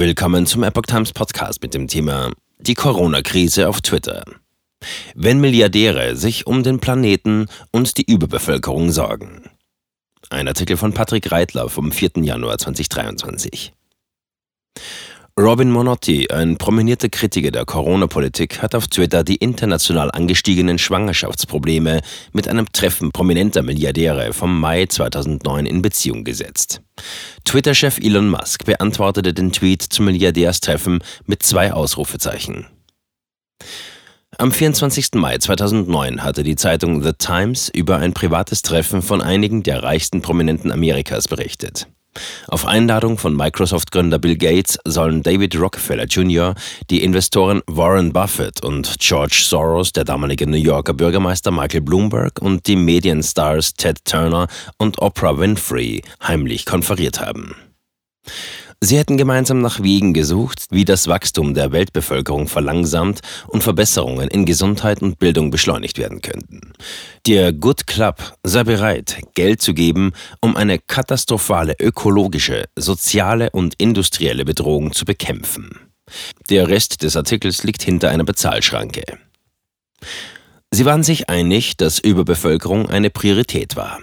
Willkommen zum Epoch Times Podcast mit dem Thema Die Corona-Krise auf Twitter. Wenn Milliardäre sich um den Planeten und die Überbevölkerung sorgen. Ein Artikel von Patrick Reitler vom 4. Januar 2023. Robin Monotti, ein prominierter Kritiker der Corona-Politik, hat auf Twitter die international angestiegenen Schwangerschaftsprobleme mit einem Treffen prominenter Milliardäre vom Mai 2009 in Beziehung gesetzt. Twitter-Chef Elon Musk beantwortete den Tweet zum Milliardärstreffen mit zwei Ausrufezeichen. Am 24. Mai 2009 hatte die Zeitung The Times über ein privates Treffen von einigen der reichsten Prominenten Amerikas berichtet. Auf Einladung von Microsoft-Gründer Bill Gates sollen David Rockefeller Jr., die Investoren Warren Buffett und George Soros, der damalige New Yorker Bürgermeister Michael Bloomberg und die Medienstars Ted Turner und Oprah Winfrey heimlich konferiert haben. Sie hätten gemeinsam nach Wegen gesucht, wie das Wachstum der Weltbevölkerung verlangsamt und Verbesserungen in Gesundheit und Bildung beschleunigt werden könnten. Der Good Club sei bereit, Geld zu geben, um eine katastrophale ökologische, soziale und industrielle Bedrohung zu bekämpfen. Der Rest des Artikels liegt hinter einer Bezahlschranke. Sie waren sich einig, dass Überbevölkerung eine Priorität war.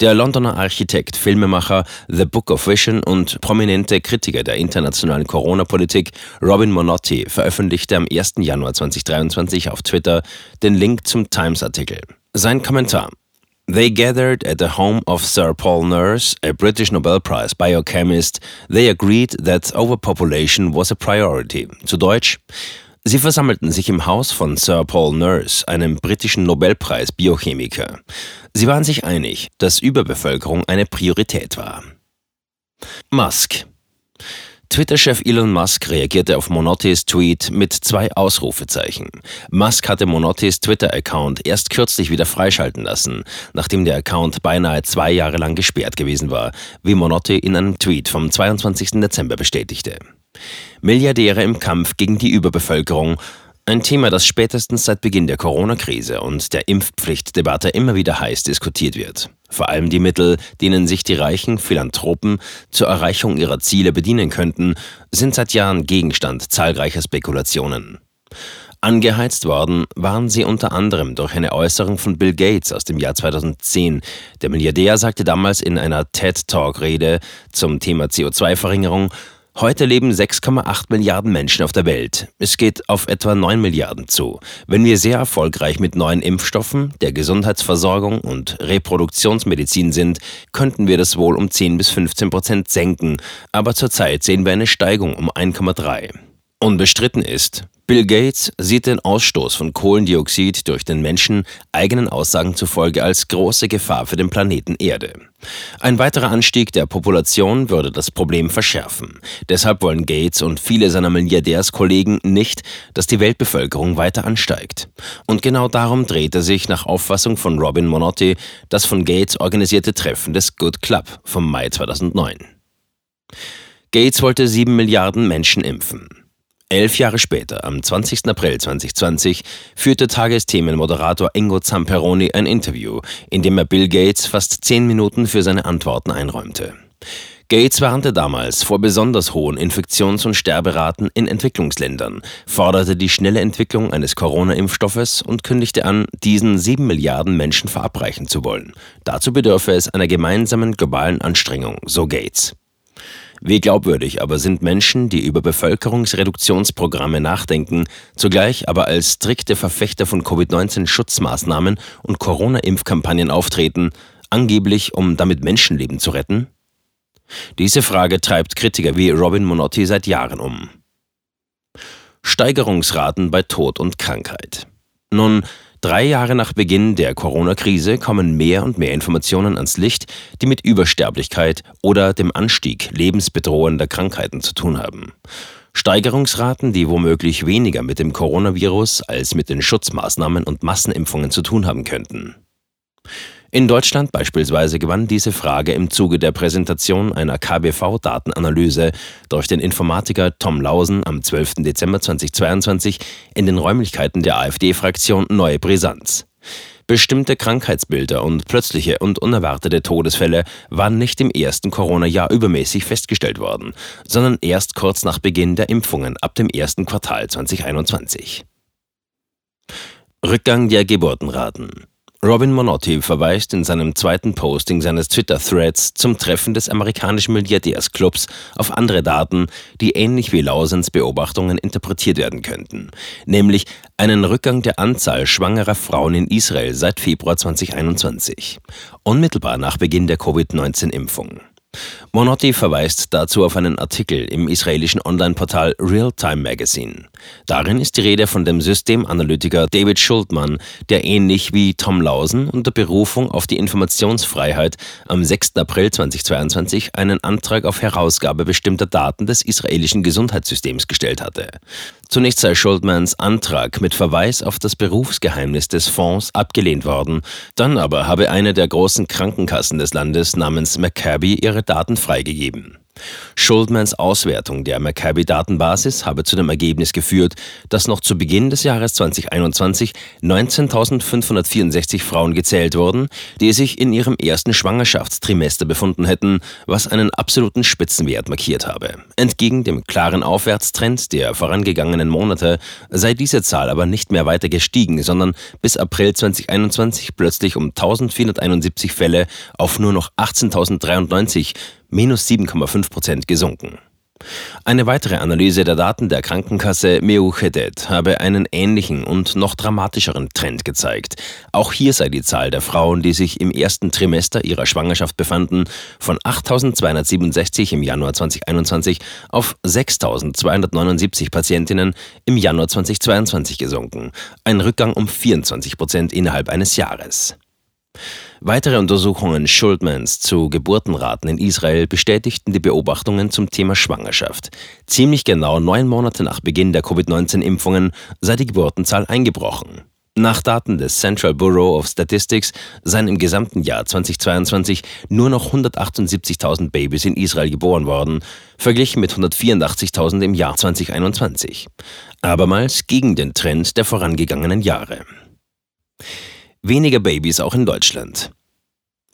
Der Londoner Architekt, Filmemacher, The Book of Vision und prominente Kritiker der internationalen Corona-Politik Robin Monotti veröffentlichte am 1. Januar 2023 auf Twitter den Link zum Times-Artikel. Sein Kommentar They gathered at the home of Sir Paul Nurse, a British Nobel Prize biochemist. They agreed that overpopulation was a priority. Zu Deutsch, Sie versammelten sich im Haus von Sir Paul Nurse, einem britischen Nobelpreis-Biochemiker. Sie waren sich einig, dass Überbevölkerung eine Priorität war. Musk Twitter-Chef Elon Musk reagierte auf Monottis Tweet mit zwei Ausrufezeichen. Musk hatte Monottis Twitter-Account erst kürzlich wieder freischalten lassen, nachdem der Account beinahe zwei Jahre lang gesperrt gewesen war, wie Monotti in einem Tweet vom 22. Dezember bestätigte. Milliardäre im Kampf gegen die Überbevölkerung. Ein Thema, das spätestens seit Beginn der Corona-Krise und der Impfpflichtdebatte immer wieder heiß diskutiert wird. Vor allem die Mittel, denen sich die reichen Philanthropen zur Erreichung ihrer Ziele bedienen könnten, sind seit Jahren Gegenstand zahlreicher Spekulationen. Angeheizt worden waren sie unter anderem durch eine Äußerung von Bill Gates aus dem Jahr 2010. Der Milliardär sagte damals in einer TED-Talk-Rede zum Thema CO2-Verringerung, Heute leben 6,8 Milliarden Menschen auf der Welt. Es geht auf etwa 9 Milliarden zu. Wenn wir sehr erfolgreich mit neuen Impfstoffen, der Gesundheitsversorgung und Reproduktionsmedizin sind, könnten wir das wohl um 10 bis 15 Prozent senken. Aber zurzeit sehen wir eine Steigung um 1,3. Unbestritten ist, Bill Gates sieht den Ausstoß von Kohlendioxid durch den Menschen eigenen Aussagen zufolge als große Gefahr für den Planeten Erde. Ein weiterer Anstieg der Population würde das Problem verschärfen. Deshalb wollen Gates und viele seiner Milliardärskollegen nicht, dass die Weltbevölkerung weiter ansteigt. Und genau darum dreht er sich nach Auffassung von Robin Monotti das von Gates organisierte Treffen des Good Club vom Mai 2009. Gates wollte sieben Milliarden Menschen impfen. Elf Jahre später, am 20. April 2020, führte Tagesthemenmoderator Ingo Zamperoni ein Interview, in dem er Bill Gates fast zehn Minuten für seine Antworten einräumte. Gates warnte damals vor besonders hohen Infektions- und Sterberaten in Entwicklungsländern, forderte die schnelle Entwicklung eines Corona-Impfstoffes und kündigte an, diesen sieben Milliarden Menschen verabreichen zu wollen. Dazu bedürfe es einer gemeinsamen globalen Anstrengung, so Gates. Wie glaubwürdig aber sind Menschen, die über Bevölkerungsreduktionsprogramme nachdenken, zugleich aber als strikte Verfechter von Covid-19-Schutzmaßnahmen und Corona-Impfkampagnen auftreten, angeblich um damit Menschenleben zu retten? Diese Frage treibt Kritiker wie Robin Monotti seit Jahren um. Steigerungsraten bei Tod und Krankheit. Nun, Drei Jahre nach Beginn der Corona-Krise kommen mehr und mehr Informationen ans Licht, die mit Übersterblichkeit oder dem Anstieg lebensbedrohender Krankheiten zu tun haben. Steigerungsraten, die womöglich weniger mit dem Coronavirus als mit den Schutzmaßnahmen und Massenimpfungen zu tun haben könnten. In Deutschland beispielsweise gewann diese Frage im Zuge der Präsentation einer KBV-Datenanalyse durch den Informatiker Tom Lausen am 12. Dezember 2022 in den Räumlichkeiten der AfD-Fraktion neue Brisanz. Bestimmte Krankheitsbilder und plötzliche und unerwartete Todesfälle waren nicht im ersten Corona-Jahr übermäßig festgestellt worden, sondern erst kurz nach Beginn der Impfungen ab dem ersten Quartal 2021. Rückgang der Geburtenraten. Robin Monotti verweist in seinem zweiten Posting seines Twitter-Threads zum Treffen des amerikanischen Milliardärsclubs auf andere Daten, die ähnlich wie Lausens Beobachtungen interpretiert werden könnten, nämlich einen Rückgang der Anzahl schwangerer Frauen in Israel seit Februar 2021, unmittelbar nach Beginn der Covid-19-Impfung. Monotti verweist dazu auf einen Artikel im israelischen Online-Portal Realtime Magazine. Darin ist die Rede von dem Systemanalytiker David Schultmann, der ähnlich wie Tom Lausen unter Berufung auf die Informationsfreiheit am 6. April 2022 einen Antrag auf Herausgabe bestimmter Daten des israelischen Gesundheitssystems gestellt hatte. Zunächst sei Schultmans Antrag mit Verweis auf das Berufsgeheimnis des Fonds abgelehnt worden, dann aber habe eine der großen Krankenkassen des Landes namens Maccabi ihre Daten freigegeben. Schuldmans Auswertung der Maccabi-Datenbasis habe zu dem Ergebnis geführt, dass noch zu Beginn des Jahres 2021 19.564 Frauen gezählt wurden, die sich in ihrem ersten Schwangerschaftstrimester befunden hätten, was einen absoluten Spitzenwert markiert habe. Entgegen dem klaren Aufwärtstrend der vorangegangenen Monate sei diese Zahl aber nicht mehr weiter gestiegen, sondern bis April 2021 plötzlich um 1471 Fälle auf nur noch 18.093 minus 7,5 Prozent gesunken. Eine weitere Analyse der Daten der Krankenkasse Meuchedet habe einen ähnlichen und noch dramatischeren Trend gezeigt. Auch hier sei die Zahl der Frauen, die sich im ersten Trimester ihrer Schwangerschaft befanden, von 8.267 im Januar 2021 auf 6.279 Patientinnen im Januar 2022 gesunken. Ein Rückgang um 24 Prozent innerhalb eines Jahres. Weitere Untersuchungen Schultmans zu Geburtenraten in Israel bestätigten die Beobachtungen zum Thema Schwangerschaft. Ziemlich genau neun Monate nach Beginn der Covid-19-Impfungen sei die Geburtenzahl eingebrochen. Nach Daten des Central Bureau of Statistics seien im gesamten Jahr 2022 nur noch 178.000 Babys in Israel geboren worden, verglichen mit 184.000 im Jahr 2021. Abermals gegen den Trend der vorangegangenen Jahre. Weniger Babys auch in Deutschland.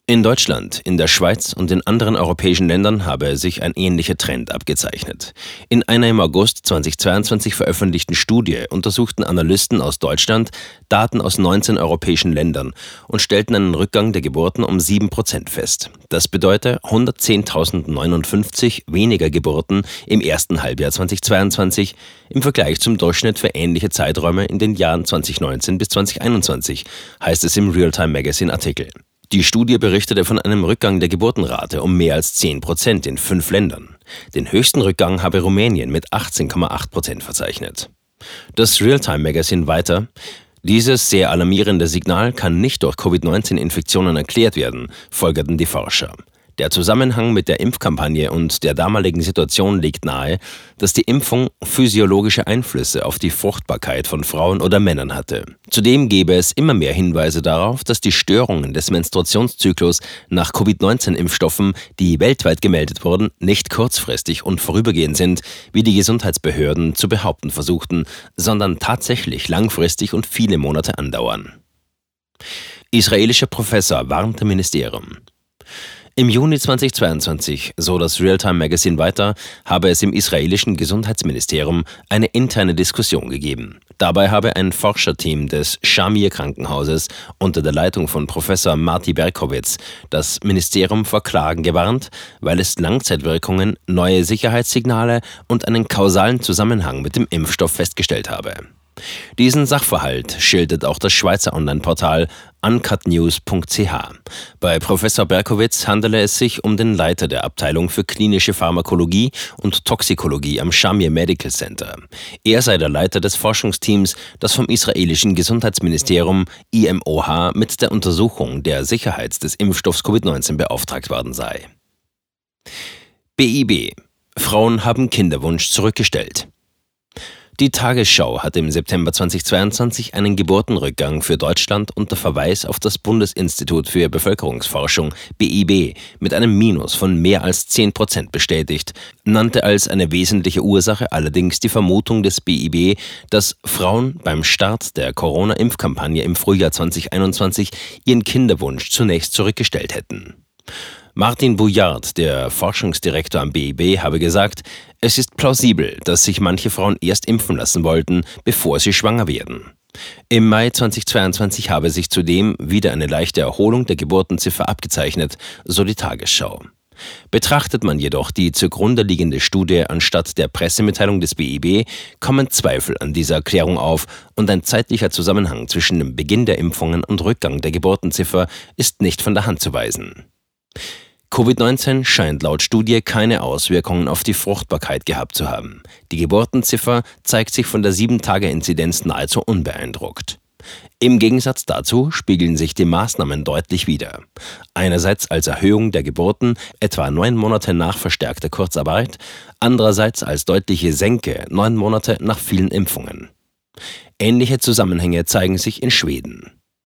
In Deutschland, in der Schweiz und in anderen europäischen Ländern habe sich ein ähnlicher Trend abgezeichnet. In einer im August 2022 veröffentlichten Studie untersuchten Analysten aus Deutschland Daten aus 19 europäischen Ländern und stellten einen Rückgang der Geburten um 7 Prozent fest. Das bedeutet 110.059 weniger Geburten im ersten Halbjahr 2022 im Vergleich zum Durchschnitt für ähnliche Zeiträume in den Jahren 2019 bis 2021, heißt es im Realtime Magazine Artikel. Die Studie berichtete von einem Rückgang der Geburtenrate um mehr als 10 Prozent in fünf Ländern. Den höchsten Rückgang habe Rumänien mit 18,8 Prozent verzeichnet. Das Realtime Magazine weiter. Dieses sehr alarmierende Signal kann nicht durch Covid-19-Infektionen erklärt werden, folgerten die Forscher. Der Zusammenhang mit der Impfkampagne und der damaligen Situation legt nahe, dass die Impfung physiologische Einflüsse auf die Fruchtbarkeit von Frauen oder Männern hatte. Zudem gäbe es immer mehr Hinweise darauf, dass die Störungen des Menstruationszyklus nach Covid-19-Impfstoffen, die weltweit gemeldet wurden, nicht kurzfristig und vorübergehend sind, wie die Gesundheitsbehörden zu behaupten versuchten, sondern tatsächlich langfristig und viele Monate andauern. Israelischer Professor warnte Ministerium. Im Juni 2022, so das Realtime Magazine weiter, habe es im israelischen Gesundheitsministerium eine interne Diskussion gegeben. Dabei habe ein Forscherteam des Shamir Krankenhauses unter der Leitung von Professor Marty Berkowitz das Ministerium vor Klagen gewarnt, weil es Langzeitwirkungen, neue Sicherheitssignale und einen kausalen Zusammenhang mit dem Impfstoff festgestellt habe. Diesen Sachverhalt schildert auch das Schweizer Online-Portal uncutnews.ch. Bei Professor Berkowitz handele es sich um den Leiter der Abteilung für klinische Pharmakologie und Toxikologie am Shamir Medical Center. Er sei der Leiter des Forschungsteams, das vom israelischen Gesundheitsministerium IMOH mit der Untersuchung der Sicherheit des Impfstoffs Covid-19 beauftragt worden sei. BIB Frauen haben Kinderwunsch zurückgestellt. Die Tagesschau hat im September 2022 einen Geburtenrückgang für Deutschland unter Verweis auf das Bundesinstitut für Bevölkerungsforschung BIB mit einem Minus von mehr als 10 Prozent bestätigt, nannte als eine wesentliche Ursache allerdings die Vermutung des BIB, dass Frauen beim Start der Corona-Impfkampagne im Frühjahr 2021 ihren Kinderwunsch zunächst zurückgestellt hätten. Martin Bouillard, der Forschungsdirektor am BIB, habe gesagt, es ist plausibel, dass sich manche Frauen erst impfen lassen wollten, bevor sie schwanger werden. Im Mai 2022 habe sich zudem wieder eine leichte Erholung der Geburtenziffer abgezeichnet, so die Tagesschau. Betrachtet man jedoch die zugrunde liegende Studie anstatt der Pressemitteilung des BIB, kommen Zweifel an dieser Erklärung auf und ein zeitlicher Zusammenhang zwischen dem Beginn der Impfungen und Rückgang der Geburtenziffer ist nicht von der Hand zu weisen. Covid-19 scheint laut Studie keine Auswirkungen auf die Fruchtbarkeit gehabt zu haben. Die Geburtenziffer zeigt sich von der 7-Tage-Inzidenz nahezu unbeeindruckt. Im Gegensatz dazu spiegeln sich die Maßnahmen deutlich wider. Einerseits als Erhöhung der Geburten, etwa neun Monate nach verstärkter Kurzarbeit, andererseits als deutliche Senke, neun Monate nach vielen Impfungen. Ähnliche Zusammenhänge zeigen sich in Schweden.